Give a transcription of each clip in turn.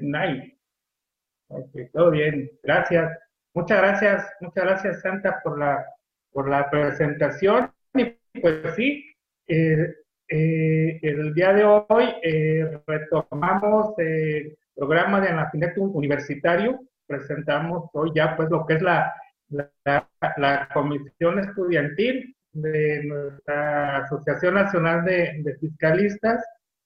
Night. Ok, todo bien, gracias. Muchas gracias, muchas gracias Santa por la, por la presentación. Y pues sí, eh, eh, el día de hoy eh, retomamos el programa de Anafinet Universitario. Presentamos hoy ya pues lo que es la, la, la comisión estudiantil de nuestra Asociación Nacional de, de Fiscalistas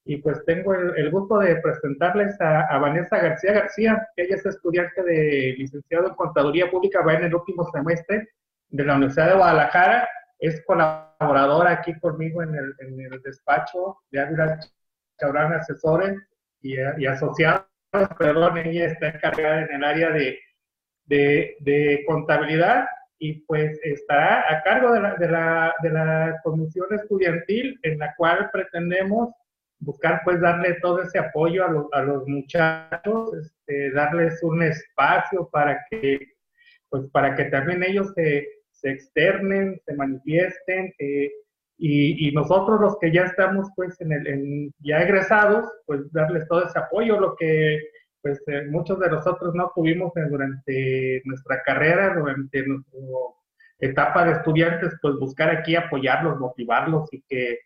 y pues tengo el, gusto de presentarles a, Vanessa García García. Ella es estudiante de licenciado en Contaduría Pública, va en el último semestre de la Universidad de Guadalajara. Es colaboradora aquí conmigo en el, en el despacho de Ávila Chabrán Asesores y, y, Asociados. Perdón, ella está encargada en el área de, de, de contabilidad y pues estará a cargo de la, de la, de la comisión estudiantil en la cual pretendemos buscar pues darle todo ese apoyo a, a los muchachos, este, darles un espacio para que, pues para que también ellos se, se externen, se manifiesten, eh, y, nosotros los que ya estamos pues en el, ya egresados, pues darles todo ese apoyo, lo que pues eh, muchos de nosotros no tuvimos durante nuestra carrera, durante nuestra etapa de estudiantes, pues buscar aquí apoyarlos, motivarlos y que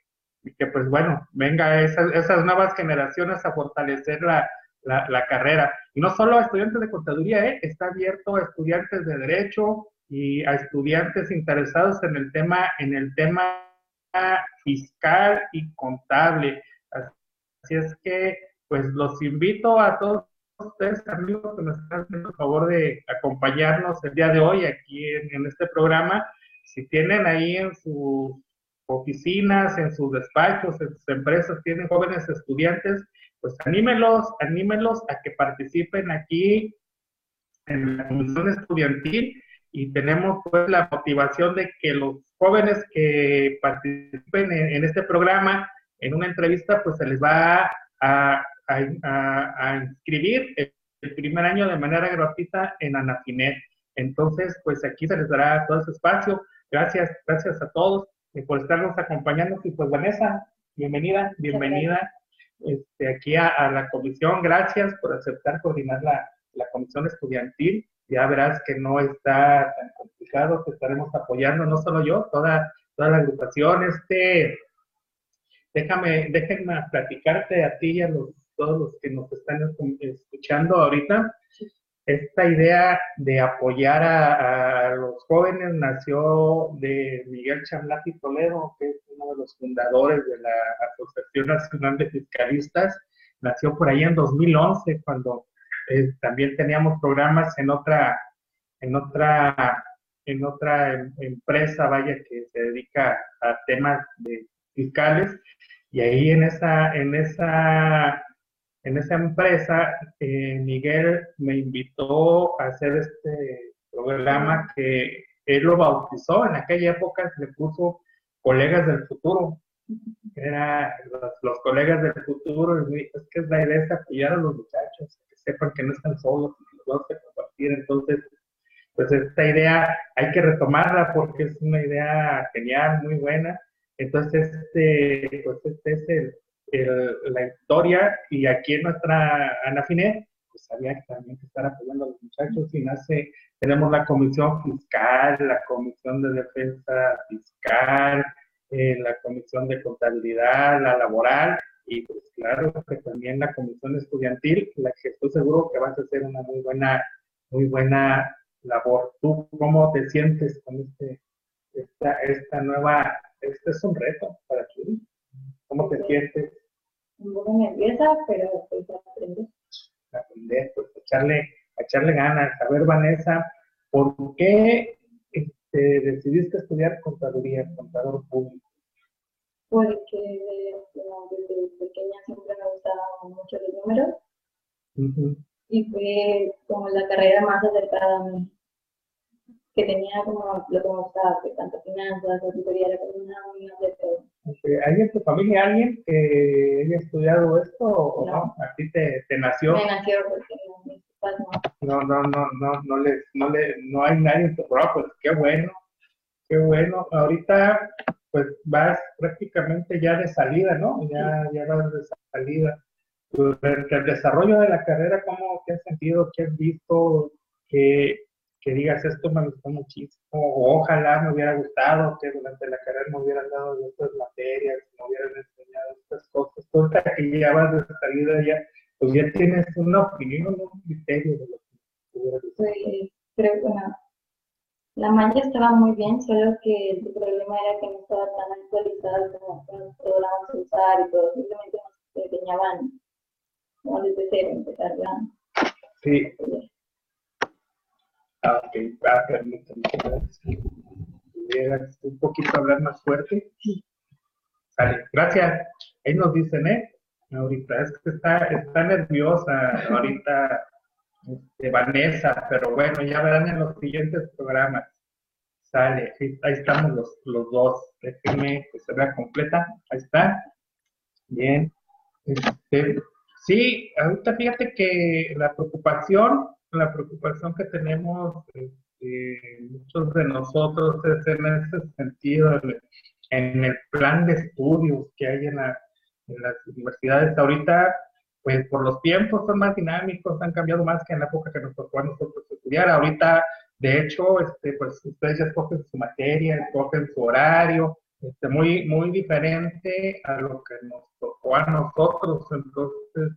y que pues bueno, venga esas, esas nuevas generaciones a fortalecer la, la, carrera. Y no solo a estudiantes de contaduría, ¿eh? está abierto a estudiantes de derecho y a estudiantes interesados en el tema, en el tema fiscal y contable. Así es que pues los invito a todos ustedes, amigos, que nos están haciendo el favor de acompañarnos el día de hoy aquí en, en este programa. Si tienen ahí en su oficinas, en sus despachos, en sus empresas, tienen jóvenes estudiantes, pues anímelos, anímelos a que participen aquí en la comisión estudiantil y tenemos pues la motivación de que los jóvenes que participen en, este programa, en una entrevista, pues se les va a, inscribir el, el, primer año de manera gratuita en Anafinet. Entonces, pues aquí se les dará todo ese espacio. Gracias, gracias a todos por estarnos acompañando. Y pues Vanessa, bienvenida, bienvenida este, aquí a, la comisión. Gracias por aceptar coordinar la, la, comisión estudiantil. Ya verás que no está tan complicado, te estaremos apoyando, no solo yo, toda, toda la agrupación. Este, déjame, déjenme platicarte a ti y a los, todos los que nos están escuchando ahorita esta idea de apoyar a, los jóvenes nació de Miguel Chamlati Toledo, que es uno de los fundadores de la Asociación Nacional de Fiscalistas. Nació por ahí en 2011, cuando eh, también teníamos programas en otra, en otra, en otra em, empresa, vaya, que se dedica a temas de fiscales. Y ahí en esa, en esa en esa empresa, eh, Miguel me invitó a hacer este programa que él lo bautizó, en aquella época le puso colegas del futuro, era los, colegas del futuro, y es que es la idea de apoyar a los muchachos, que sepan que no están solos, que los vamos a compartir, entonces, pues esta idea hay que retomarla porque es una idea genial, muy buena, entonces este, pues este es el, la historia y aquí en nuestra Anafinet, pues había que también que estar apoyando a los muchachos y nace, tenemos la comisión fiscal, la comisión de defensa fiscal, eh, la comisión de contabilidad, la laboral y pues claro que también la comisión estudiantil, la que estoy seguro que vas a hacer una muy buena, muy buena labor. ¿Tú cómo te sientes con este, esta, esta nueva, este es un reto para ti? ¿Cómo te sientes? Pero pues aprender. Aprender, pues echarle, echarle ganas. A ver, Vanessa, ¿por qué este, decidiste estudiar contaduría, contador público? Porque desde pequeña siempre me gustaban mucho los números. Y fue como la carrera más acercada a mí que tenía como lo que me gustaba, que tanto finanzas, auditoría era como una unión de todo. ¿Hay en tu familia alguien que haya estudiado esto o no? ¿A ti te, nació? Me nació porque no. No, no, no, no, les, no, le, no hay nadie en tu programa, pues qué bueno, qué bueno. Ahorita pues vas prácticamente ya de salida, ¿no? Ya, ya vas de salida. durante el desarrollo de la carrera, ¿cómo te has sentido? ¿Qué has visto? Que, que digas, esto me gustó muchísimo, o ojalá me hubiera gustado que durante la carrera me hubieran dado estas materias, me hubieran enseñado estas cosas, todo que ya vas de salida ya, pues ya tienes una opinión, un criterio de lo que hubiera gustado. Sí, creo que no. La malla estaba muy bien, solo que el problema era que no estaba tan actualizado como los programas usar y todo, simplemente nos enseñaban como desde cero, empezar ya. Sí. Ah, ok, ah, permítame. ¿Pudieras un poquito hablar más fuerte? Vale, gracias. Ahí nos dicen, ¿eh? Ahorita es que está, está nerviosa ahorita este, Vanessa, pero bueno, ya verán en los siguientes programas. Sale, ahí estamos los, los dos. Déjenme que se vea completa. Ahí está. Bien. Este, sí, ahorita fíjate que la preocupación la preocupación que tenemos este, muchos de nosotros es en ese sentido, en el plan de estudios que hay en, las universidades. Ahorita, pues por los tiempos son más dinámicos, han cambiado más que en la época que nos tocó a nosotros estudiar. Ahorita, de hecho, este, pues ustedes ya escogen su materia, escogen su horario, este, muy, muy diferente a lo que nos tocó a nosotros. Entonces,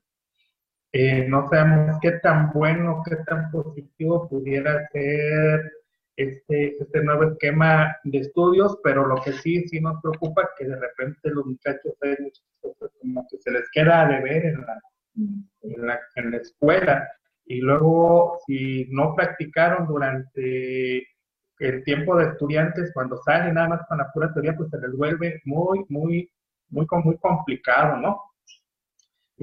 eh, no sabemos qué tan bueno, qué tan positivo pudiera ser este, este nuevo esquema de estudios, pero lo que sí, sí nos preocupa que de repente los muchachos ven muchas cosas como que se les queda de ver en la, en la, en la escuela y luego si no practicaron durante el tiempo de estudiantes, cuando salen nada más con la pura teoría, pues se les vuelve muy, muy, muy, muy complicado, ¿no?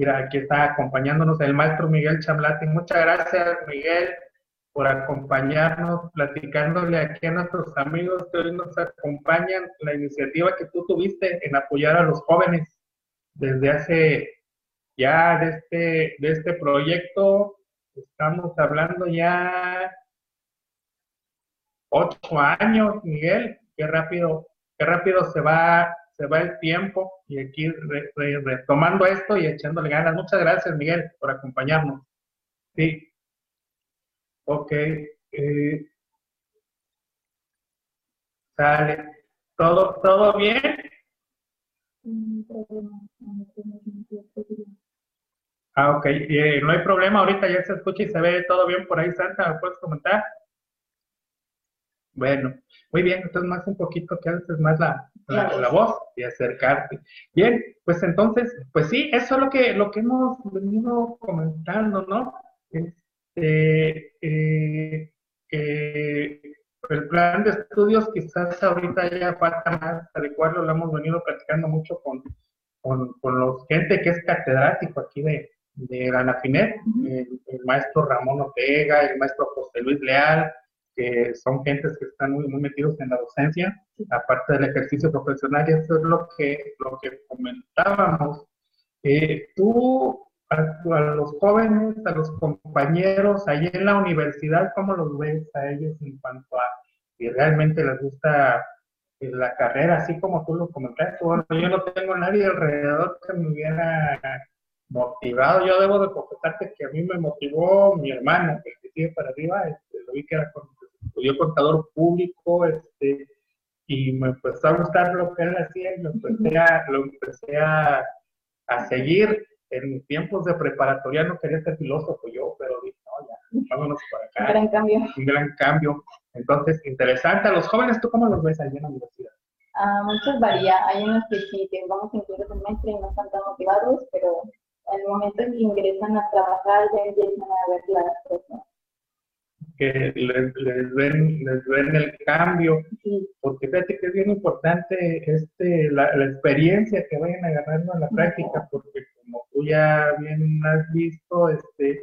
Mira, aquí está acompañándonos el maestro Miguel Chamlati. Muchas gracias, Miguel, por acompañarnos, platicándole aquí a nuestros amigos que hoy nos acompañan, la iniciativa que tú tuviste en apoyar a los jóvenes desde hace ya de este, de este proyecto. Estamos hablando ya ocho años, Miguel. Qué rápido, qué rápido se va se va el tiempo y aquí retomando esto y echándole ganas. Muchas gracias, Miguel, por acompañarnos. Sí. Ok. Eh, sale. ¿Todo, ¿Todo bien? Ah, ok. Eh, no hay problema, ahorita ya se escucha y se ve todo bien por ahí, Santa. ¿Me puedes comentar? Bueno, muy bien, entonces más un poquito que haces más la, la, voz y acercarte. Bien, pues entonces, pues sí, eso es lo que, lo que hemos venido comentando, ¿no? Este, eh, el plan de estudios quizás ahorita ya falta más adecuarlo, lo hemos venido platicando mucho con, con, los gente que es catedrático aquí de, de la NAFINET, el, maestro Ramón Ortega, el maestro José Luis Leal, que son gentes que están muy, muy metidos en la docencia, aparte del ejercicio profesional, y eso es lo que, lo que comentábamos. Eh, tú, a, los jóvenes, a los compañeros, ahí en la universidad, ¿cómo los ves a ellos en cuanto a si realmente les gusta eh, la carrera, así como tú lo comentaste? Bueno, yo no tengo nadie alrededor que me hubiera motivado. Yo debo de confesarte que a mí me motivó mi hermano, que sigue para arriba, este, lo vi que era con estudió contador público, este, y me empezó a gustar lo que él hacía y lo empecé a, lo empecé a, a seguir. En tiempos de preparatoria no quería ser filósofo yo, pero dije, no, ya, vámonos para acá. Un gran cambio. Un gran cambio. Entonces, interesante. ¿A los jóvenes tú cómo los ves ahí en la universidad? Ah, muchos varía. Hay unos que sí, que vamos el semestre y no están tan motivados, pero en el momento en que ingresan a trabajar ya empiezan a ver las cosas que les, les, ven, les ven el cambio, porque fíjate que es bien importante este, la, la experiencia que vayan agarrando en la práctica, porque como tú ya bien has visto, este,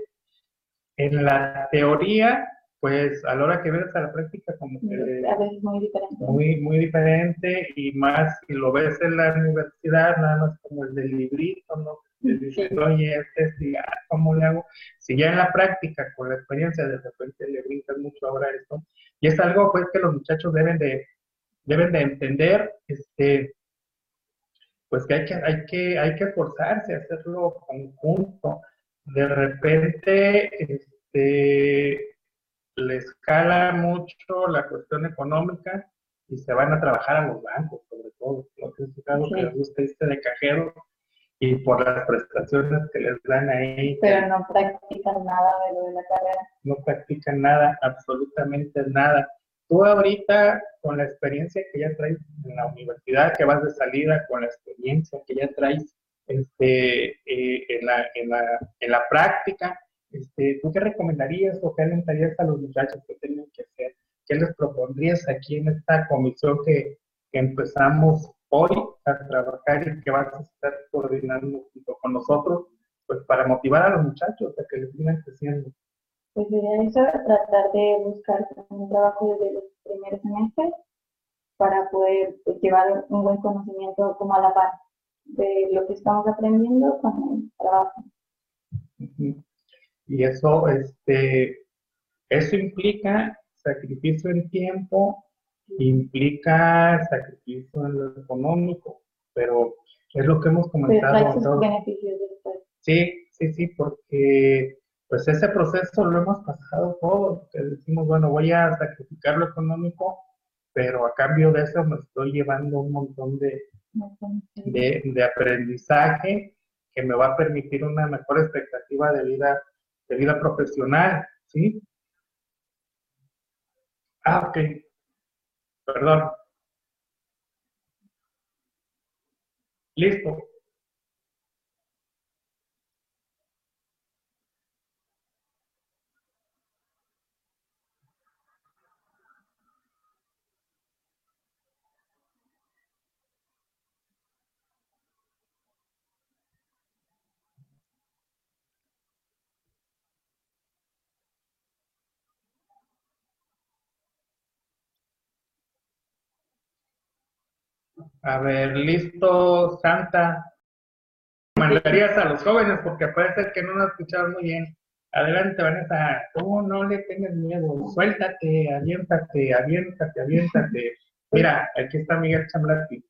en la teoría, pues a la hora que ves a la práctica como que a veces muy diferente. Muy, muy diferente y más si lo ves en la universidad, nada más como el del librito, ¿no? oye, este, ¿cómo le hago? Si ya en la práctica, con la experiencia, de repente le brincas mucho ahora esto. Y es algo, pues, que los muchachos deben de, deben de entender, este, pues que hay que, hay que, hay que esforzarse a hacerlo conjunto. De repente, este, le escala mucho la cuestión económica y se van a trabajar a los bancos, sobre todo. Lo que es algo que les gusta este de cajero y por las prestaciones que les dan ahí. Pero no practican nada de lo de la carrera. No practican nada, absolutamente nada. Tú ahorita, con la experiencia que ya traes en la universidad, que vas de salida, con la experiencia que ya traes este, eh, en, la, en, la, en la práctica, este, ¿tú qué recomendarías o qué alentarías a los muchachos que tienen que hacer? ¿Qué les propondrías aquí en esta comisión que, empezamos hoy a trabajar y que vas a estar coordinando junto con nosotros, pues para motivar a los muchachos a que les sigan creciendo? Pues sería eso, tratar de buscar un trabajo desde los primeros semestres para poder pues, llevar un buen conocimiento como a la par de lo que estamos aprendiendo con el trabajo. Y eso, este, eso implica sacrificio en tiempo, implica sacrificio en lo económico, pero es lo que hemos comentado. beneficios después. Sí, sí, sí, porque pues ese proceso lo hemos pasado todos, que decimos, bueno, voy a sacrificar lo económico, pero a cambio de eso me estoy llevando un montón de, de, de aprendizaje que me va a permitir una mejor expectativa de vida de vida profesional, ¿sí? Ah, ok. Perdón. Listo. A ver, listo, Santa. Mandarías a los jóvenes porque parece que no nos escucharon muy bien. Adelante, Vanessa. Tú no le tengas miedo. Suéltate, aviéntate, aviéntate, aviéntate. Mira, aquí está Miguel Chamblati.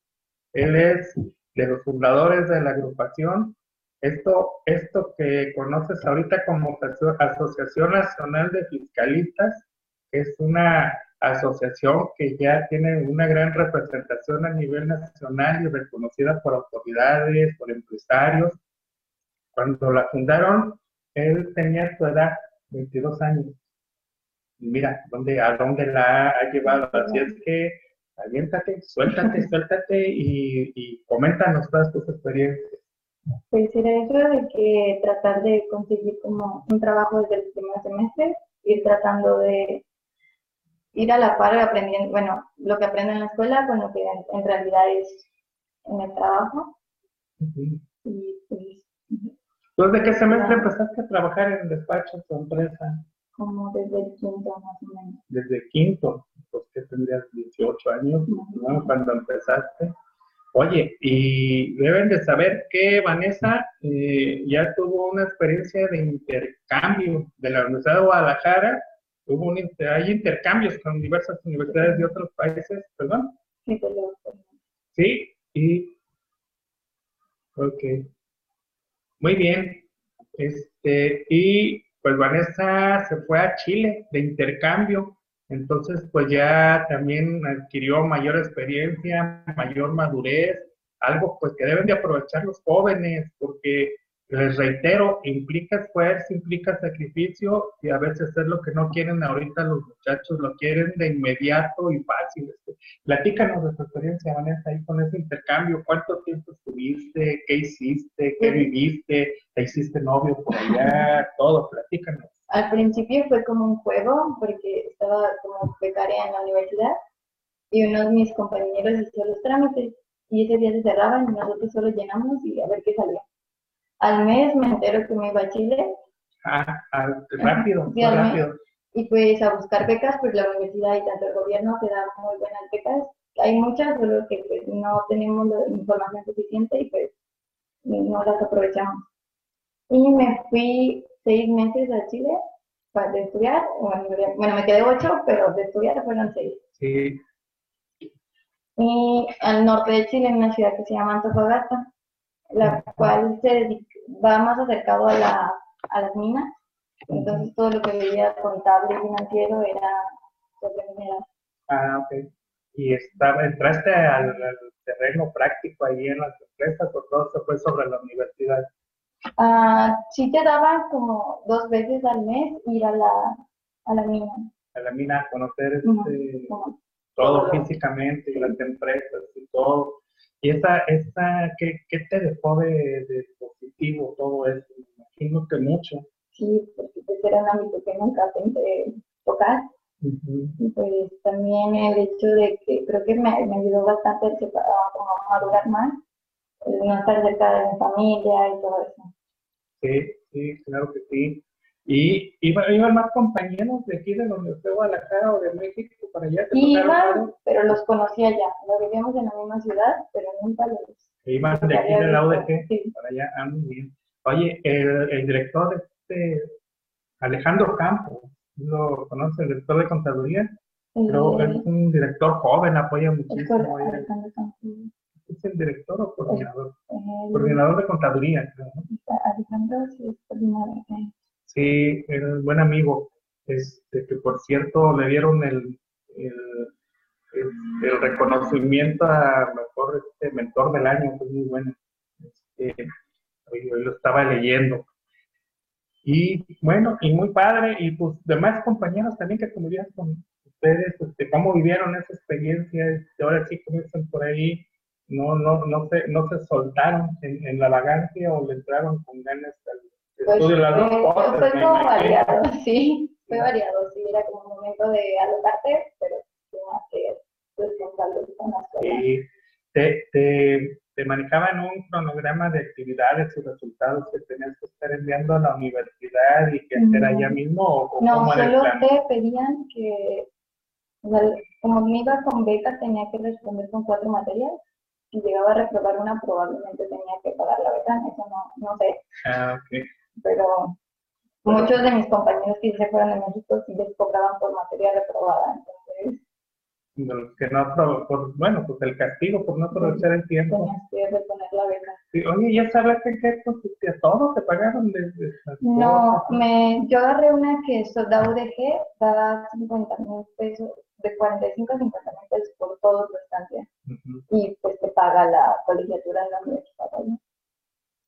Él es de los fundadores de la agrupación. Esto, esto que conoces ahorita como Asociación Nacional de Fiscalistas, es una asociación que ya tiene una gran representación a nivel nacional y reconocida por autoridades, por empresarios. Cuando la fundaron, él tenía su edad, 22 años. Mira, ¿dónde, a dónde la ha llevado. Así es que aviéntate, suéltate, suéltate y, y coméntanos todas tus experiencias. Pues era eso de que tratar de conseguir como un trabajo desde el primer semestre, ir tratando de ir a la par aprendiendo, bueno, lo que aprende en la escuela con lo que en, realidad es en el trabajo. y, pues, ¿Desde qué semestre empezaste a trabajar en el despacho tu empresa? Como desde el quinto más o menos. Desde quinto, pues que tendrías 18 años, ¿no? Cuando empezaste. Oye, y deben de saber que Vanessa eh, ya tuvo una experiencia de intercambio de la Universidad de Guadalajara hubo un, hay intercambios con diversas universidades de otros países, ¿perdón? Sí, Sí, y... Ok. Muy bien. Este, y pues Vanessa se fue a Chile de intercambio, entonces pues ya también adquirió mayor experiencia, mayor madurez, algo pues que deben de aprovechar los jóvenes, porque les reitero, implica esfuerzo, implica sacrificio y a veces es lo que no quieren ahorita los muchachos, lo quieren de inmediato y fácil. Este. Platícanos de tu experiencia, Vanessa, ahí con ese intercambio. ¿Cuánto tiempo estuviste? ¿Qué hiciste? ¿Qué viviste? ¿Te hiciste novio por allá? Todo, platícanos. Al principio fue como un juego porque estaba como becaria en la universidad y uno de mis compañeros hizo los trámites y ese día se cerraban y nosotros solo llenamos y a ver qué salía. Al mes me entero que me iba a Chile. Ah, ah rápido, rápido. Y pues a buscar becas, pues la universidad y tanto el gobierno te dan muy buenas becas. Hay muchas, solo que pues no tenemos la información suficiente y pues no las aprovechamos. Y me fui seis meses a Chile para estudiar. Bueno, me quedé ocho, pero de estudiar fueron seis. Sí. y al norte de Chile, en una ciudad que se llama Antofagasta, la cual se va más acercado a, la, a las minas. Entonces todo lo que veía contable y financiero era sobre mineral. Ah, ok. ¿Y estaba, entraste al, terreno práctico ahí en las empresas o todo se fue sobre la universidad? Ah, sí te daban como dos veces al mes ir a la, a la mina. A la mina a conocer este, todo físicamente, y las empresas y todo. ¿Y esa, esa qué, qué te dejó de, positivo todo eso? Me imagino que mucho. Sí, porque pues era un ámbito que nunca pensé tocar. Y pues también el hecho de que creo que me, me ayudó bastante a, madurar más, el no estar cerca de mi familia y todo eso. Sí, sí, claro que sí. ¿Y iban más compañeros de aquí de donde fue Guadalajara o de México para allá? Iban, pero los conocía ya. Lo vivíamos en la misma ciudad, pero nunca los... Iban de aquí del lado de sí. para allá. Ah, muy bien. Oye, el, el director, este, Alejandro Campos, ¿lo conoce? El director de contaduría. Pero es un director joven, apoya muchísimo. ¿Es el director o coordinador? coordinador de contaduría, creo. Alejandro sí es coordinador. Sí, un buen amigo. Este, que por cierto le dieron el, el, reconocimiento a mejor este, mentor del año, fue muy bueno. Este, lo estaba leyendo. Y bueno, y muy padre, y pues demás compañeros también que convivían con ustedes, este, cómo vivieron esa experiencia, este, ahora sí comienzan por ahí, no, no, no se, no se soltaron en, en la vagancia o le entraron con ganas al pues, fue, como variado, sí, fue variado, sí, era como un momento de alocarte, pero más que responsable con las cosas. Y te, te, te manejaban un cronograma de actividades y resultados que tenías que estar enviando a la universidad y que hacer allá mismo o, No, solo te pedían que, como me iba con becas, tenía que responder con cuatro materias si llegaba a reprobar una, probablemente tenía que pagar la beca, eso no, no sé. Ah, ok pero muchos de mis compañeros que se fueron de México sí les cobraban por materia reprobada, entonces... Los que no, por, bueno, pues el castigo por no aprovechar el tiempo. Tenías que la beca. Sí, oye, ¿ya sabes en qué consistía todo? ¿Te pagaron desde No, me, yo agarré una que da UDG, da 50 mil pesos, de 45 a 50 mil pesos por todo tu estancia. Y pues te paga la colegiatura en la universidad. ¿no?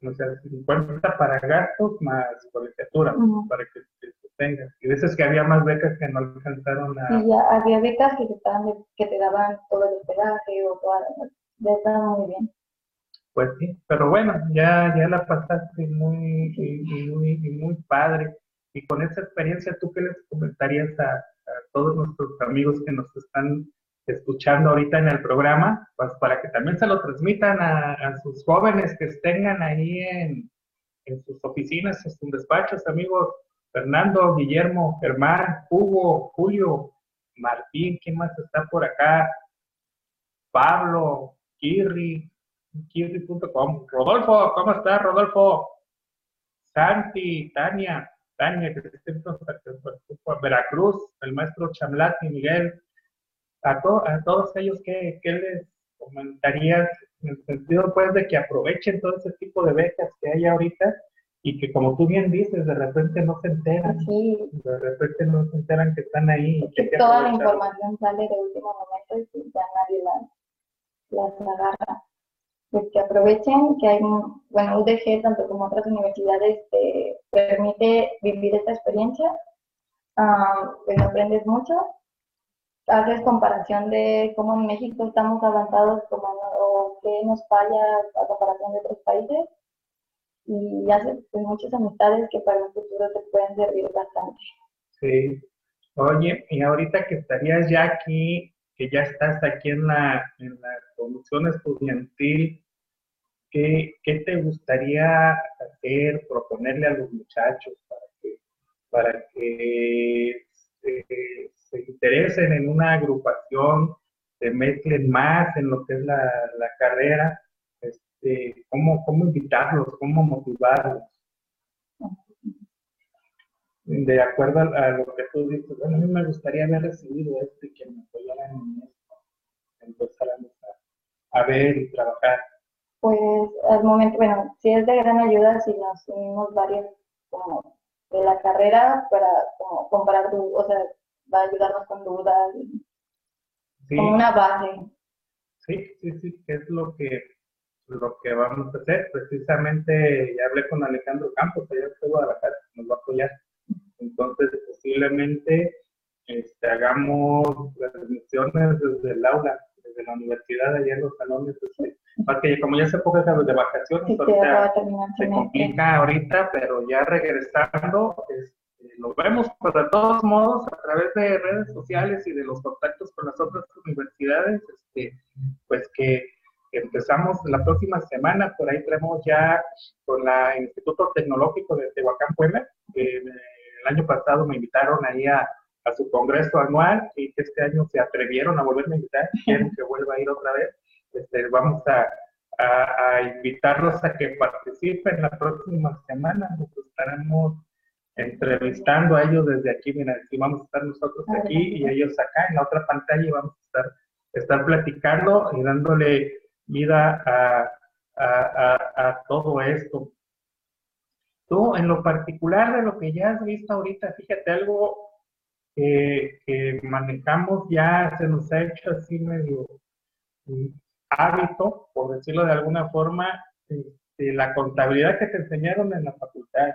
O sea, 50 para gastos más colegiatura, para que te tengas. Y dices que había más becas que no alcanzaron a... Sí, ya había becas que te, estaban, que te daban todo el hospedaje o toda ya estaba muy bien. Pues sí, pero bueno, ya, ya la pasaste muy, muy, muy padre. Y con esa experiencia, ¿tú qué les comentarías a, a todos nuestros amigos que nos están escuchando ahorita en el programa, pues para que también se lo transmitan a, sus jóvenes que estén ahí en, sus oficinas, en sus despachos, amigos. Fernando, Guillermo, Germán, Hugo, Julio, Martín, ¿quién más está por acá? Pablo, Kirri, kirri.com. Rodolfo, ¿cómo estás, Rodolfo? Santi, Tania, Tania, que está en Veracruz, el maestro Chamlati, Miguel, a, a todos ellos, ¿qué, ¿qué, les comentarías en el sentido pues de que aprovechen todo ese tipo de becas que hay ahorita y que como tú bien dices, de repente no se enteran, de repente no se enteran que están ahí. Y que toda la información sale de último momento y ya nadie las, las agarra. Pues que aprovechen que hay, bueno, UDG, tanto como otras universidades, te permite vivir esta experiencia, um, pues aprendes mucho haces comparación de cómo en México estamos avanzados como, o qué nos falla a comparación de otros países y haces pues, muchas amistades que para el futuro te pueden servir bastante. Sí. Oye, y ahorita que estarías ya aquí, que ya estás aquí en la, en la comisión estudiantil, ¿qué, ¿qué, te gustaría hacer, proponerle a los muchachos para que, para que se interesen en una agrupación, se mezclen más en lo que es la, carrera, este, cómo, cómo invitarlos, cómo motivarlos. De acuerdo a, lo que tú dices, bueno, a mí me gustaría haber recibido esto y que me apoyaran en esto. Empezáramos a, a ver y trabajar? Pues al momento, bueno, sí es de gran ayuda si nos unimos varios como de la carrera para como comparar, o sea, va a ayudarnos con dudas, como una base. Sí, sí, sí, que es lo que lo que vamos a hacer. Precisamente ya hablé con Alejandro Campos, allá de Guadalajara, nos va a apoyar. Entonces, posiblemente este, hagamos transmisiones desde el aula, desde la universidad, allá en los salones. Este, porque como ya se puede de vacaciones, se complica ahorita, pero ya regresando, este, lo vemos, pero de todos modos, a través de redes sociales y de los contactos con las otras universidades, este, pues que empezamos la próxima semana, por ahí tenemos ya con la Instituto Tecnológico de Tehuacán, Puebla, que el año pasado me invitaron ahí a, a su congreso anual y que este año se atrevieron a volverme a invitar, quieren que vuelva a ir otra vez. Este, vamos a, a, invitarlos a que participen la próxima semana. Nos estaremos entrevistando a ellos desde aquí. Mira, aquí vamos a estar nosotros aquí y ellos acá en la otra pantalla y vamos a estar, estar platicando y dándole vida a, a, todo esto. Tú, en lo particular de lo que ya has visto ahorita, fíjate algo que, manejamos ya se nos ha hecho así medio hábito, por decirlo de alguna forma, este, la contabilidad que te enseñaron en la facultad,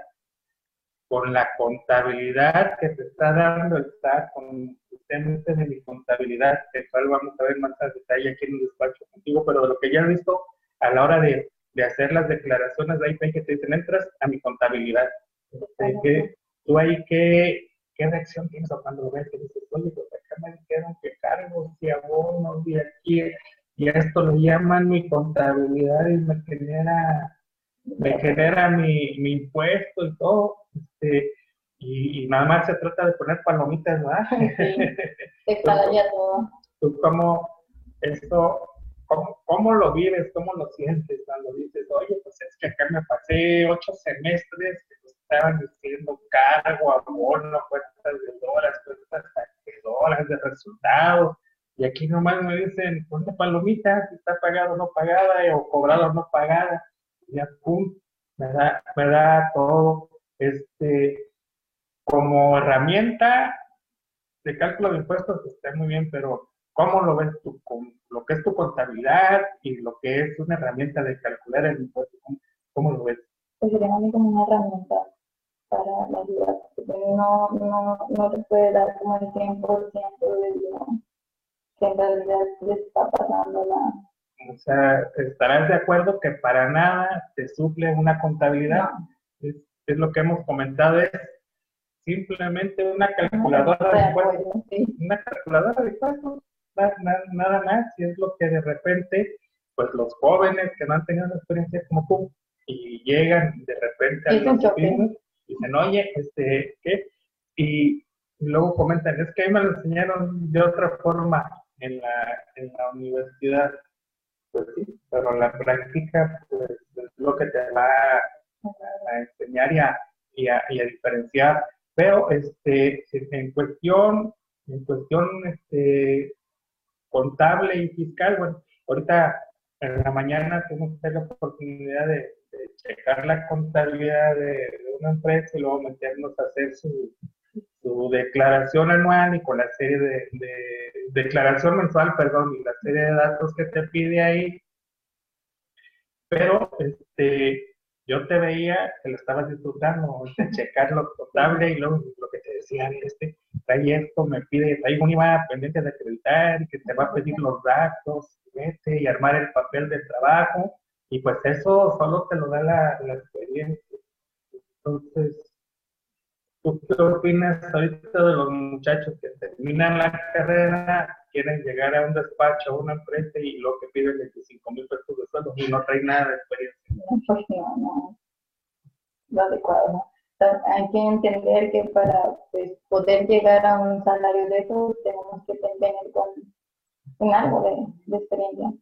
con la contabilidad que te está dando el SAT, con ustedes de mi contabilidad, que cual vamos a ver más a detalle aquí en el despacho contigo, pero de lo que ya he visto a la hora de, de hacer las declaraciones de ahí que te dicen, entras a mi contabilidad. Este, que, tú ahí que ¿Qué reacción tienes cuando lo ves? Que dices, oye, pues acá me dijeron que cargos y abonos y aquí, y a esto lo llaman mi contabilidad y me genera, me genera mi, mi impuesto y todo. Este, y, nada más se trata de poner palomitas, ¿verdad? Sí, ya todo. ¿Tú cómo, esto, cómo, cómo lo vives, cómo lo sientes cuando dices, oye, pues es que acá me pasé ocho semestres estaban diciendo cargo, abono, cuentas de horas, cuentas de horas de resultados. Y aquí nomás me dicen, ponte palomita, si está pagado o no pagada, o cobrado o no pagada. Y ya, pum, me da, me da todo. Este, como herramienta de cálculo de impuestos está muy bien, pero ¿cómo lo ves tú? Con lo que es tu contabilidad y lo que es una herramienta de calcular el impuesto, ¿cómo, lo ves? Pues sería como una herramienta para la vida, porque no, no, no te puede dar como el 100% de lo que en realidad le está pasando nada. O sea, ¿estarás de acuerdo que para nada te suple una contabilidad? Es, es, lo que hemos comentado, es simplemente una calculadora de impuestos. Una calculadora de impuestos, nada, nada más, y es lo que de repente, pues los jóvenes que no han tenido una experiencia como tú, y llegan de repente a los dicen, oye, este, ¿qué? Y, luego comentan, es que ahí me lo enseñaron de otra forma en la, en la universidad. Pues sí, pero la práctica, pues, es lo que te va a, enseñar y a, y a, y a, diferenciar. Pero, este, en cuestión, en cuestión, este, contable y fiscal, bueno, ahorita en la mañana tenemos la oportunidad de, checar la contabilidad de, una empresa y luego meternos a hacer su, declaración anual y con la serie de, declaración mensual, perdón, y la serie de datos que te pide ahí. Pero este, yo te veía que lo estabas disfrutando, de checar lo contable y luego lo que te decía, este, trae esto, me pide, trae un IVA pendiente de acreditar, que te va a pedir los datos, y armar el papel de trabajo y pues eso solo te lo da la, la experiencia. Entonces, ¿tú qué opinas ahorita de los muchachos que terminan la carrera, quieren llegar a un despacho, a una empresa y lo que piden 25 mil pesos de sueldo y no traen nada de experiencia? Pues no, no. Lo adecuado, Hay que entender que para pues, poder llegar a un salario de eso, tenemos que tener con, algo de, de experiencia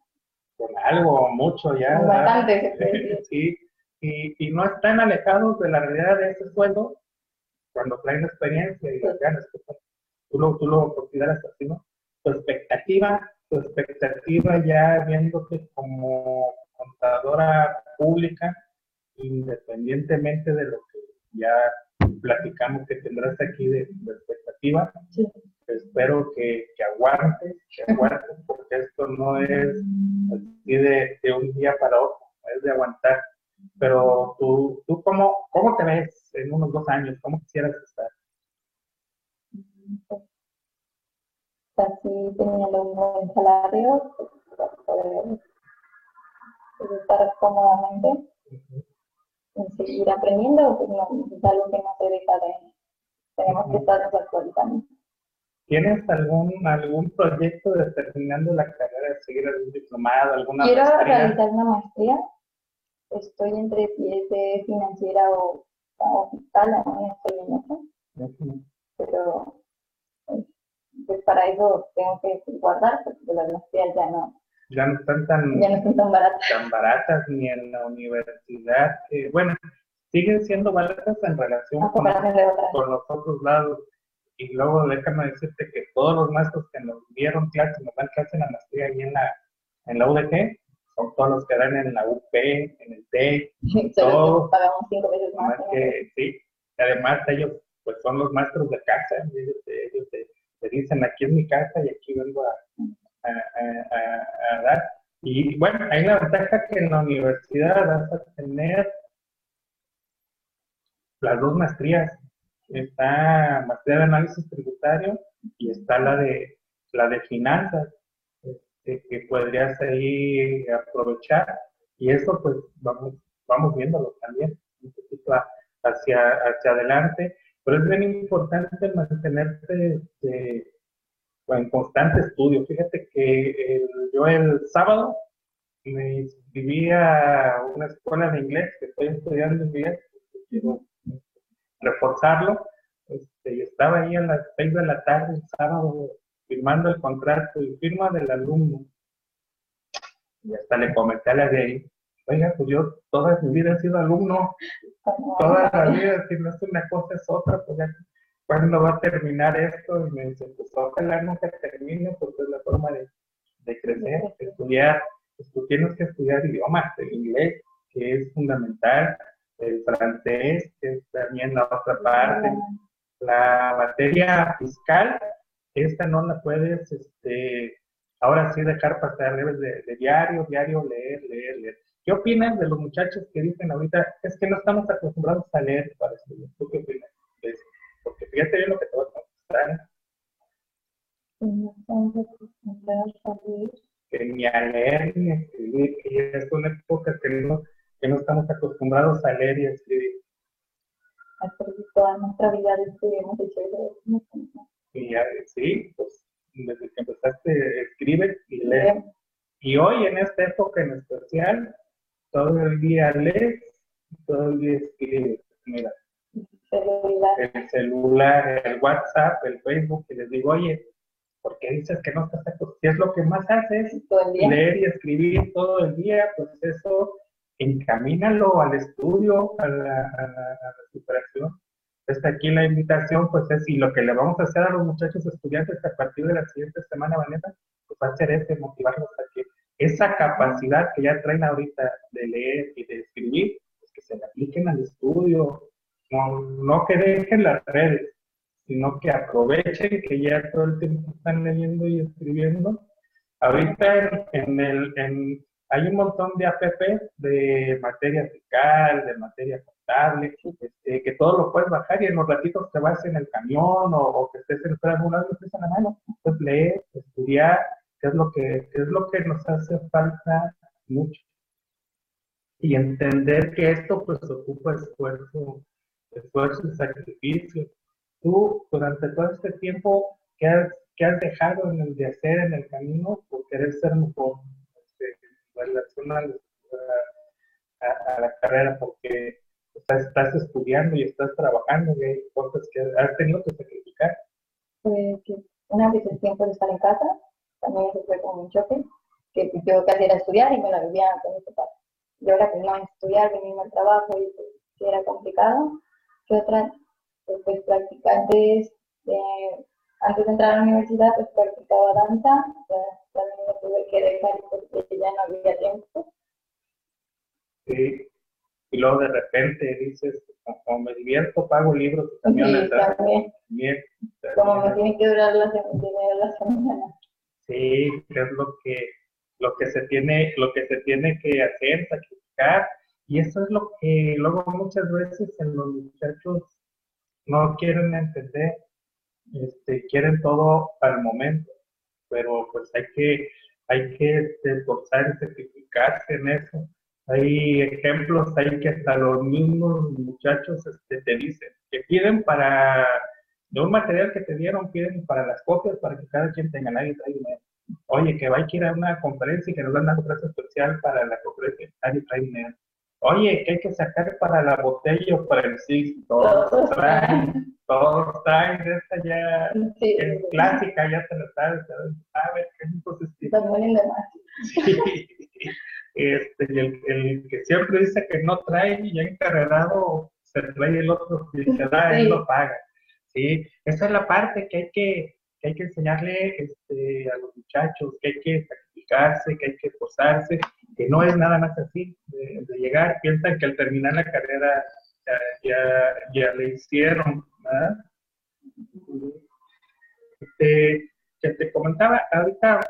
algo, mucho ya. Bastante, sí, y, y, no están alejados de la realidad de ese sueldo cuando traen experiencia y las ganas. Tú lo, tú lo consideras así, ¿no? Tu expectativa tu expectativa ya viéndote como contadora pública, independientemente de lo que ya platicamos que tendrás aquí de, expectativa. Espero que, que aguantes, que aguantes, porque esto no es así de, de, un día para otro, es de aguantar. Pero tú, tú cómo, ¿cómo te ves en unos dos años? ¿Cómo quisieras estar? Casi teniendo un buen salario, pues, poder estar cómodamente seguir aprendiendo, pues no, es algo que no se deja de, tenemos que estarnos actualizando. ¿Tienes algún, algún proyecto de terminando la carrera, de seguir algún diplomado, alguna Quiero realizar una maestría. Estoy entre si es de financiera o, fiscal, aún estoy en eso. Pero pues para eso tengo que guardar, porque las maestrías ya no, ya no están tan, baratas. ni en la universidad. bueno, siguen siendo baratas en relación ah, con, los otros lados. Y luego déjame decirte que todos los maestros que nos dieron clases, nos dan clases en la maestría ahí en la, en la UDG, son todos los que dan en la UP, en el TEC, todos. Pagamos cinco veces más. sí, además ellos pues son los maestros de casa, ellos, ellos te, dicen aquí es mi casa y aquí vengo a, a, dar. Y bueno, hay la ventaja que en la universidad vas a tener las dos maestrías. Está maestría de análisis tributario y está la de la de finanzas que podrías ahí aprovechar. Y eso pues vamos vamos viéndolo también un poquito hacia hacia adelante. Pero es bien importante mantenerte este, en constante estudio. Fíjate que yo el sábado me inscribí a una escuela de inglés, que estoy estudiando inglés, quiero reforzarlo, este, y estaba ahí a las seis de la tarde el sábado firmando el contrato y firma del alumno. Y hasta le comenté a la de ahí, oiga, pues yo toda mi vida he sido alumno, toda la vida, si no es una cosa es otra, pues ya ¿cuándo va a terminar esto? Y me dice, pues ojalá nunca termine porque es la forma de, de crecer, de estudiar. Pues tú tienes que estudiar idiomas, el inglés, que es fundamental, el francés, que es también la otra parte. La materia fiscal, esta no la puedes, este, ahora sí dejar pasar, debes de, de diario, diario, leer, leer, leer. ¿Qué opinas de los muchachos que dicen ahorita, es que no estamos acostumbrados a leer para estudiar? ¿Tú qué opinas? porque fíjate bien lo que te voy a contestar. Que ni a leer ni a escribir, que es una época que no, que no estamos acostumbrados a leer y a escribir. Toda nuestra vida estudiamos y ya, sí, pues desde que empezaste, escribes y lees. Y hoy, en esta época en especial, todo el día lees, todo el día escribes. Mira, el celular, el WhatsApp, el Facebook, y les digo, oye, ¿por qué dices que no estás acostumbrado? Si es lo que más haces, leer y escribir todo el día, pues eso encamínalo al estudio, a la, a superación. Entonces aquí la invitación, pues es, y lo que le vamos a hacer a los muchachos estudiantes a partir de la siguiente semana, Vanessa, pues va a ser este, motivarlos a que esa capacidad que ya traen ahorita de leer y de escribir, pues que se le apliquen al estudio, no, que dejen las redes, sino que aprovechen que ya todo el tiempo están leyendo y escribiendo. Ahorita en, el, en, hay un montón de app de materia fiscal, de materia este, que todo lo puedes bajar y en los ratitos te vas en el camión o, que estés en el lado, estés en la mano, pues leer, estudiar, que es lo que, es lo que nos hace falta mucho. Y entender que esto pues ocupa esfuerzo esfuerzo y sacrificio. Tú, durante todo este tiempo, ¿qué has, has dejado en el de hacer en el camino por querer ser mejor este, en relación a, la carrera? Porque estás, estudiando y estás trabajando y hay cosas que has tenido que sacrificar. Pues que una vez el tiempo de estar en casa, también se fue como un choque, que yo casi era estudiar y me la vivía con mi papá. Y ahora que no estudiar, venirme al trabajo y pues, era complicado, que otras pues, practicantes de antes de entrar a la universidad, pues practicaba danza, también me tuve que dejar porque ya no había tiempo. Sí, y luego de repente dices, como me divierto, pago libros y también. Sí, también. Como me tiene que durar la, la semana. Sí, es lo que, lo que se tiene, lo que se tiene que hacer, sacrificar, y eso es lo que luego muchas veces en los muchachos no quieren entender, este, quieren todo al momento, pero pues hay que, hay que esforzar y sacrificarse en eso. Hay ejemplos, hay que hasta los mismos muchachos este, te dicen que piden para, de un material que te dieron, piden para las copias, para que cada quien tenga, nadie trae dinero. Oye, que va a ir a una conferencia y que nos dan una conferencia especial para la conferencia, nadie trae dinero. Oye, que hay que sacar para la botella o para el CIS, todos traen, todos traen, esta ya es clásica, ya te la sabes, sabes, qué entonces sí. sí. Este, y el, el, que siempre dice que no trae, ya encarregado, se trae el otro, y se da, él lo paga. Sí, esa es la parte que hay que, que hay que enseñarle este, a los muchachos, que hay que sacrificarse, que hay que esforzarse, que no es nada más así de, llegar, piensan que al terminar la carrera ya, ya, le hicieron. ¿verdad? Este, que te comentaba, ahorita,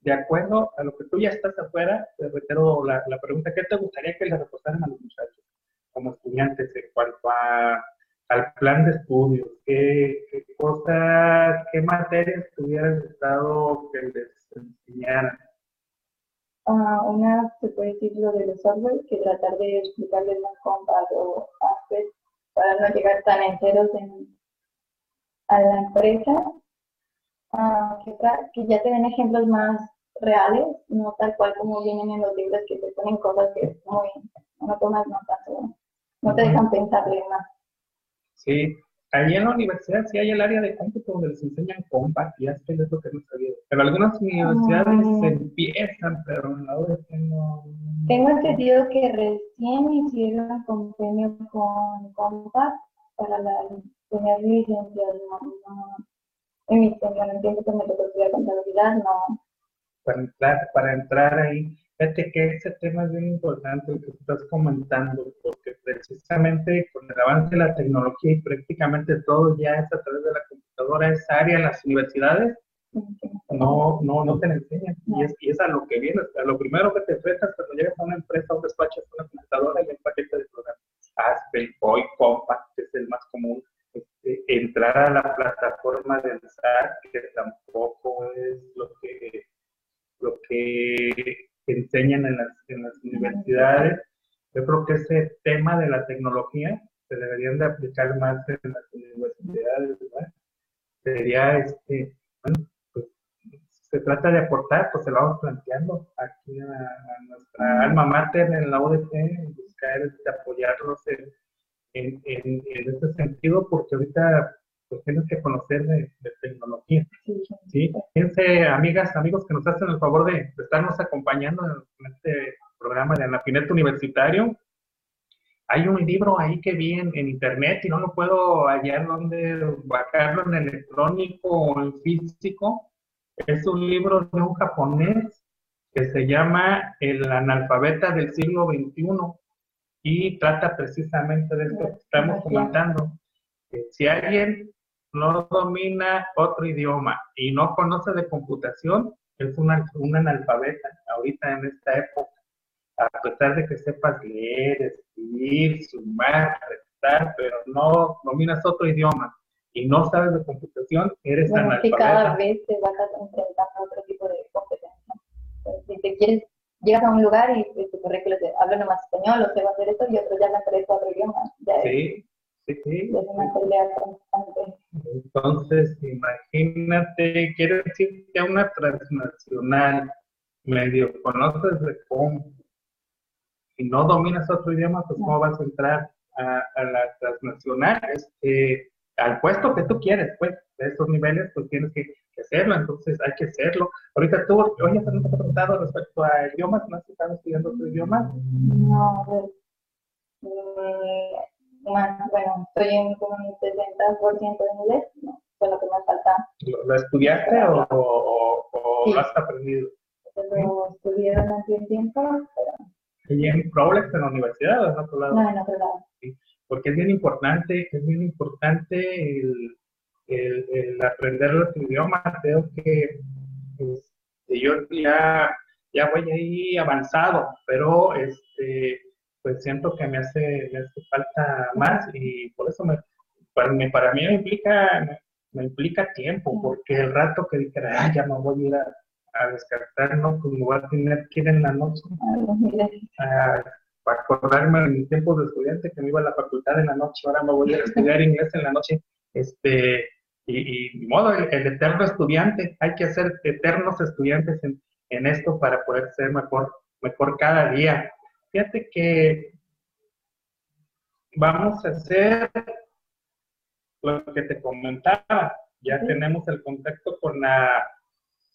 de acuerdo a lo que tú ya estás afuera, te reitero la, pregunta, ¿qué te gustaría que le reposaran a los muchachos como estudiantes en cuanto al plan de estudios? ¿Qué, cosas, qué materias tuvieras gustado que les enseñaran? una, se puede decir lo de los software, que tratar de explicarles más compacto para no llegar tan enteros en, a la empresa. Que, que, ya te den ejemplos más reales, no tal cual como vienen en los libros que te ponen cosas que muy, no tomas notas, no te dejan pensarle más. Sí, Allí en la universidad sí hay el área de cómputo donde les enseñan Compact y es lo que no sabía. Pero algunas universidades se empiezan, pero en la UDG no. Tengo entendido que recién hicieron convenio con Compact para la, tener licencias. No, no, en mi tiempo que me tocó estudiar contabilidad, no. Para entrar, para entrar ahí Fíjate que ese tema es bien importante que estás comentando, porque precisamente con el avance de la tecnología y prácticamente todo ya es a través de la computadora, esa área, las universidades, no, no, no te la enseñan. Y, es, y es a lo que viene, a lo primero que te enfrentas cuando llegas a una empresa o despachas una computadora y un paquete de programas. Aspel, Boy, Compact, que es el más común. Este, entrar a la plataforma de SAT, que tampoco es lo que, lo que enseñan en las, en las universidades. Yo creo que ese tema de la tecnología se deberían de aplicar más en las universidades, ¿verdad? Sería, este, bueno, pues se trata de aportar, pues se lo vamos planteando aquí a, nuestra alma mater en la UDT, buscar este, apoyarlos en, en, en, en este sentido, porque ahorita pues tienes que conocer de, tecnología. Sí. Fíjense, amigas, amigos que nos hacen el favor de, estarnos acompañando en, este programa de Anafinet Universitario. Hay un libro ahí que vi en, internet y no lo puedo hallar donde bajarlo en electrónico o en físico. Es un libro de un japonés que se llama El analfabeta del siglo XXI y trata precisamente de esto que estamos comentando. Si alguien no domina otro idioma y no conoce de computación, es una, un analfabeta ahorita en esta época. A pesar de que sepas leer, escribir, sumar, restar, pero no dominas otro idioma y no sabes de computación, eres bueno, analfabeta. que cada vez te vas a enfrentar a otro tipo de competencia. Si te quieres, llegas a un lugar y pues, tu currículum te habla nomás español o a hacer esto y otro ya no aprende otro idioma. sí, sí, sí. Es una pelea constante. Entonces, imagínate, quiere decir que una transnacional medio conoces de cómo y no dominas otro idioma, pues cómo vas a entrar a, la transnacional, este, al puesto que tú quieres, pues, de esos niveles, pues tienes que, hacerlo, entonces hay que hacerlo. Ahorita tú, oye, ¿te has preguntado respecto a idiomas? ¿No has estado estudiando otro idioma? No, bueno, estoy en como un 60% de inglés, ¿no? fue lo que me faltaba. ¿Lo, estudiaste o, o, lo has aprendido? Lo estudié durante un tiempo, pero... ¿Y en Prolex en la universidad o en otro lado? No, en otro lado. Sí, porque es bien importante, es bien importante el, el, aprender los idiomas. Creo que este, yo ya, ya voy ahí avanzado, pero este, pues siento que me hace, me hace falta más y por eso me, para, mí, para mí me implica, me, implica tiempo, porque el rato que dijera, ya me voy a ir a, descartar, ¿no? Pues me voy a tener que ir en la noche. A, para acordarme en mis tiempos de estudiante que me iba a la facultad en la noche, ahora me voy a estudiar inglés en la noche. Este, y, y modo, el, eterno estudiante, hay que ser eternos estudiantes en, en esto para poder ser mejor, mejor cada día. Fíjate que vamos a hacer lo que te comentaba. Ya tenemos el contacto con la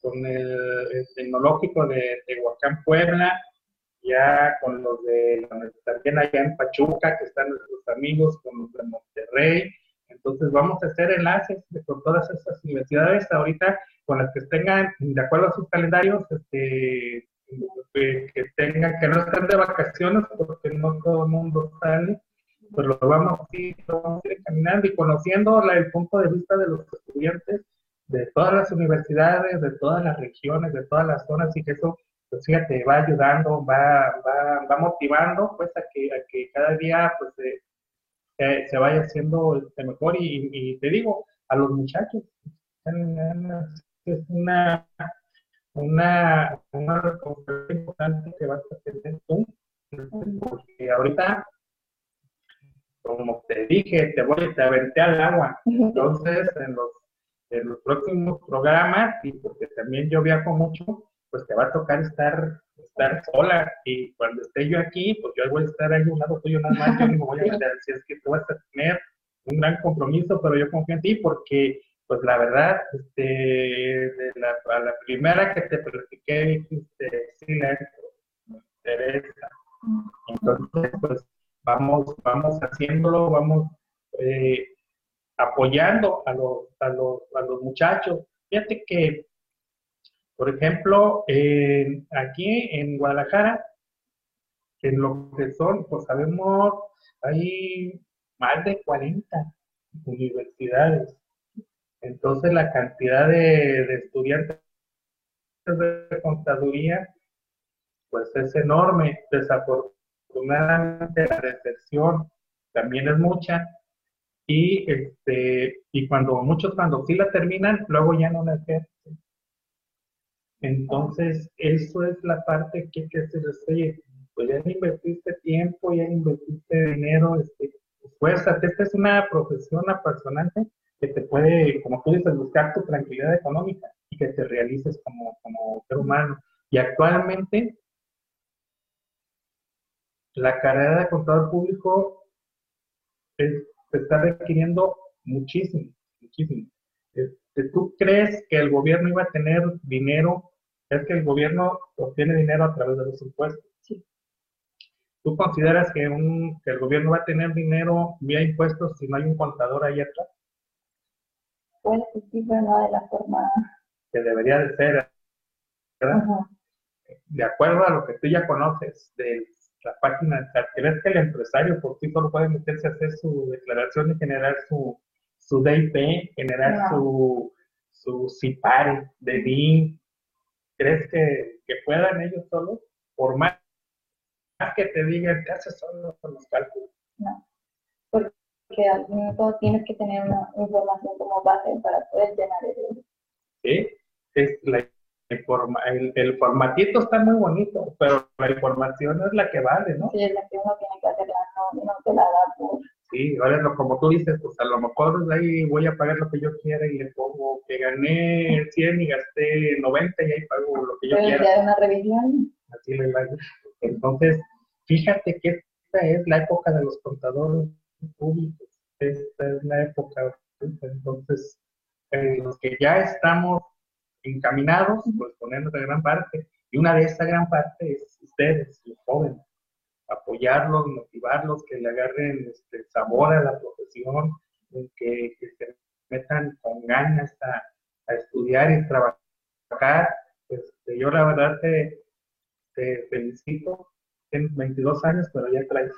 con el, tecnológico de Tehuacán, Puebla, ya con los de también allá en Pachuca, que están nuestros amigos, con los de Monterrey. Entonces vamos a hacer enlaces con todas estas universidades ahorita con las que tengan, de acuerdo a sus calendarios, este, que, tengan, que no estén de vacaciones, porque no todo el mundo sale, pues lo vamos a ir, caminando y conociendo el punto de vista de los estudiantes de todas las universidades, de todas las regiones, de todas las zonas, y que eso, pues fíjate, va ayudando, va, va, va motivando, pues, a que, a que cada día, pues, se, se vaya haciendo este, mejor. Y, te digo, a los muchachos, es una una, responsabilidad importante que vas a tener tú, porque ahorita, como te dije, te voy, te aventé al agua. Entonces, en los, en los próximos programas, y porque también yo viajo mucho, pues te va a tocar estar, estar sola. Y cuando esté yo aquí, pues yo voy a estar ahí un lado tuyo nada más, yo ni me voy a meter. Si es que tú vas a tener un gran compromiso, pero yo confío en ti porque pues la verdad, este, de la, a la primera que te platiqué, dijiste, sí, me interesa. Entonces, pues vamos, vamos haciéndolo, vamos eh, apoyando a los, a, los, a los muchachos. Fíjate que, por ejemplo, aquí en Guadalajara, en lo que son, pues sabemos, hay más de 40 universidades entonces la cantidad de, estudiantes de contaduría pues es enorme. Desafortunadamente la deserción también es mucha. Y, este, y cuando muchos cuando sí la terminan, luego ya no la ejercen. Entonces, eso es la parte que hay que. Oye, pues ya invertiste tiempo, ya invertiste dinero, este, esfuérzate. Esta es una profesión apasionante que te puede, como tú dices, buscar tu tranquilidad económica y que te realices como, como ser humano. Y actualmente, la carrera de contador público se está requiriendo muchísimo, muchísimo. Este, ¿Tú crees que el gobierno iba a tener dinero? ¿Es que el gobierno obtiene dinero a través de los impuestos? Sí. ¿Tú consideras que, un, que el gobierno va a tener dinero vía impuestos si no hay un contador ahí atrás? pues sí, pero no de la forma que debería de ser, ¿verdad? De acuerdo a lo que tú ya conoces de la página, ¿crees que el empresario por sí solo puede meterse a hacer su declaración y generar su, su DIP, generar su, su CIPARE DIN? ¿Crees que, que puedan ellos solos? Por más que te digan, ¿qué haces solo con los cálculos? No, que al minuto tienes que tener una información como base para poder llenar el... Sí, es la informa el, el, formatito está muy bonito, pero la información es la que vale, ¿no? Sí, es la que uno tiene que hacer, no, no te la da por... Sí, ahora como tú dices, pues a lo mejor ahí voy a pagar lo que yo quiera y le pongo que gané 100 y gasté 90 y ahí pago lo que yo quiera. Pero una revisión. Así le va. Entonces, fíjate que esta es la época de los contadores públicos. Esta es la época. Entonces, eh, los que ya estamos encaminados, pues ponemos de gran parte. Y una de esa gran parte es ustedes, los jóvenes. Apoyarlos, motivarlos, que le agarren este, sabor a la profesión, que, se metan con ganas estudiar y trabajar. Este, yo la verdad te, felicito. Tienes 22 años, pero ya traes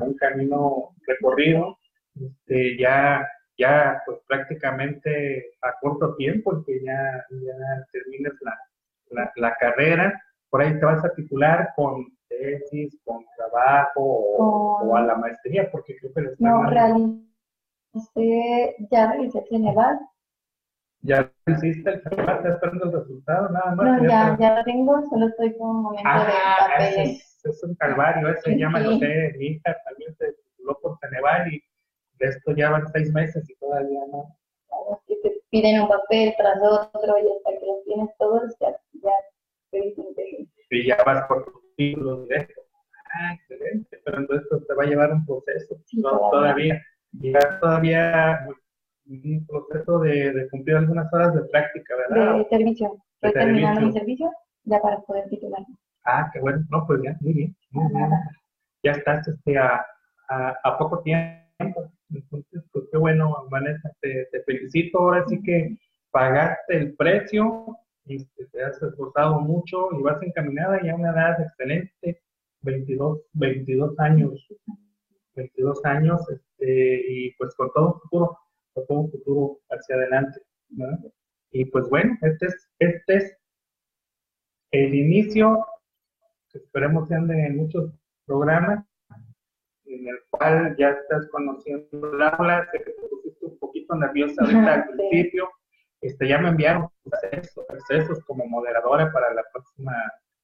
un, camino recorrido. Este, ya, ya pues prácticamente a corto tiempo que ya, ya termines la, carrera. Por ahí te vas a titular con tesis, con trabajo o, a la maestría, porque creo que lo están No, realicé, ya realicé el Ceneval ya hiciste el trabajo, estás esperando el resultado, nada más. No, ya, ya, lo tengo, solo estoy con un momento de ah, papeles. Es, un calvario, ese ya me lo sé, mi hija también se tituló por Ceneval y de esto ya van seis meses y todavía no. Es que te piden un papel tras otro y hasta que los tienes todos ya, ya te dicen que... Y ya vas por tu título directo. Ah, excelente, pero entonces esto te va a llevar un proceso todavía. Ya todavía un proceso de, de, cumplir algunas horas de práctica, ¿verdad? De servicio. Estoy terminando mi servicio ya para poder titular. Ah, qué bueno. No, pues ya, muy bien. Muy bien. Ya estás este, a, a, a, poco tiempo. Entonces, pues qué bueno, Vanessa. Te, te felicito. Ahora sí que pagaste el precio, y este, te has esforzado mucho y vas encaminada ya a una edad excelente, 22, 22 años. 22 años, este, y pues con todo un futuro todo un futuro hacia adelante. Y pues bueno, este es, este es el inicio, que esperemos sean de muchos programas, en el cual ya estás conociendo la aula, sé que te pusiste un poquito nerviosa ahorita al principio, este, ya me enviaron accesos, accesos como moderadora para la próxima,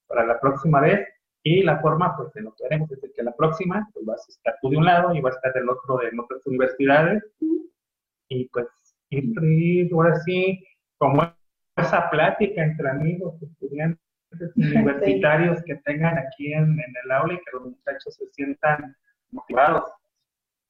para la próxima vez, y la forma, pues, de lo que haremos es que la próxima, pues, vas a estar tú de un lado y vas a estar del otro de otras universidades, y pues ir, ahora sí, como esa plática entre amigos, estudiantes universitarios que tengan aquí en, el aula y que los muchachos se sientan motivados.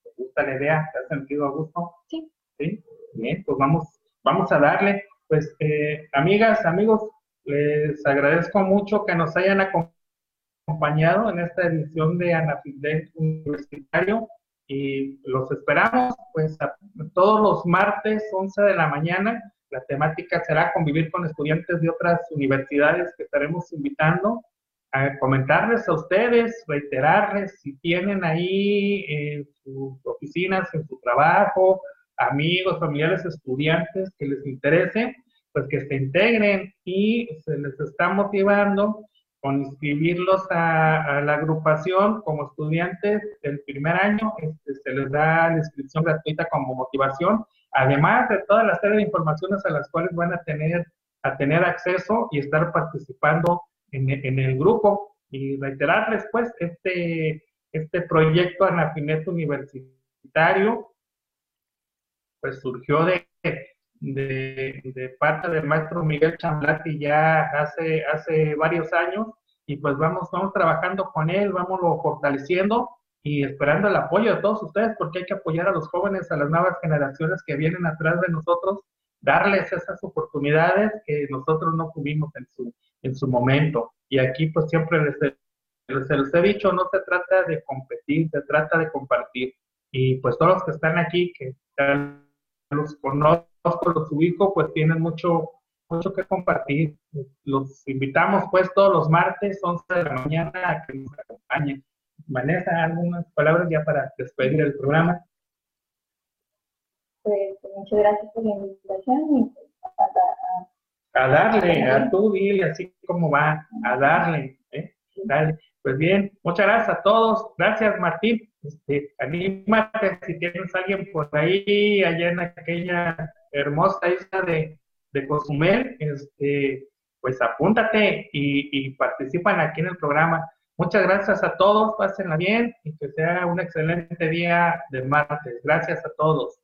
¿Te gusta la idea? ¿Te has sentido a gusto? Sí. Sí, bien, pues vamos, vamos a darle. Pues, eh, amigas, amigos, les agradezco mucho que nos hayan acompañado en esta edición de Anafidel Universitario y los esperamos pues todos los martes 11 de la mañana. La temática será convivir con estudiantes de otras universidades que estaremos invitando a comentarles a ustedes, reiterarles si tienen ahí en sus oficinas, en su trabajo, amigos, familiares, estudiantes que les interese, pues que se integren y se les está motivando con inscribirlos a, la agrupación como estudiantes del primer año, este, se les da la inscripción gratuita como motivación, además de toda la serie de informaciones a las cuales van a tener, a tener acceso y estar participando en, en el grupo. Y reiterarles, pues, este, este proyecto Anafinet Universitario, pues surgió de, de, parte del maestro Miguel Chamblati ya hace, hace varios años y pues vamos, vamos trabajando con él, vamos fortaleciendo y esperando el apoyo de todos ustedes porque hay que apoyar a los jóvenes, a las nuevas generaciones que vienen atrás de nosotros, darles esas oportunidades que nosotros no tuvimos en su, en su momento. Y aquí pues siempre les, les, he dicho, no se trata de competir, se trata de compartir. Y pues todos los que están aquí, que los conozco, los ubico, pues tienen mucho, mucho que compartir. Los invitamos pues todos los martes, 11 de la mañana, a que nos acompañen. Vanessa, algunas palabras ya para despedir el programa. Pues muchas gracias por la invitación y a, darle, a tú dile así como va, a darle, ¿eh? Dale. Pues bien, muchas gracias a todos. Gracias, Martín. Este, anímate si tienes alguien por ahí, allá en aquella hermosa isla de, de Cozumel, este, pues apúntate y, y participan aquí en el programa. Muchas gracias a todos, pásenla bien y que sea un excelente día de martes. Gracias a todos.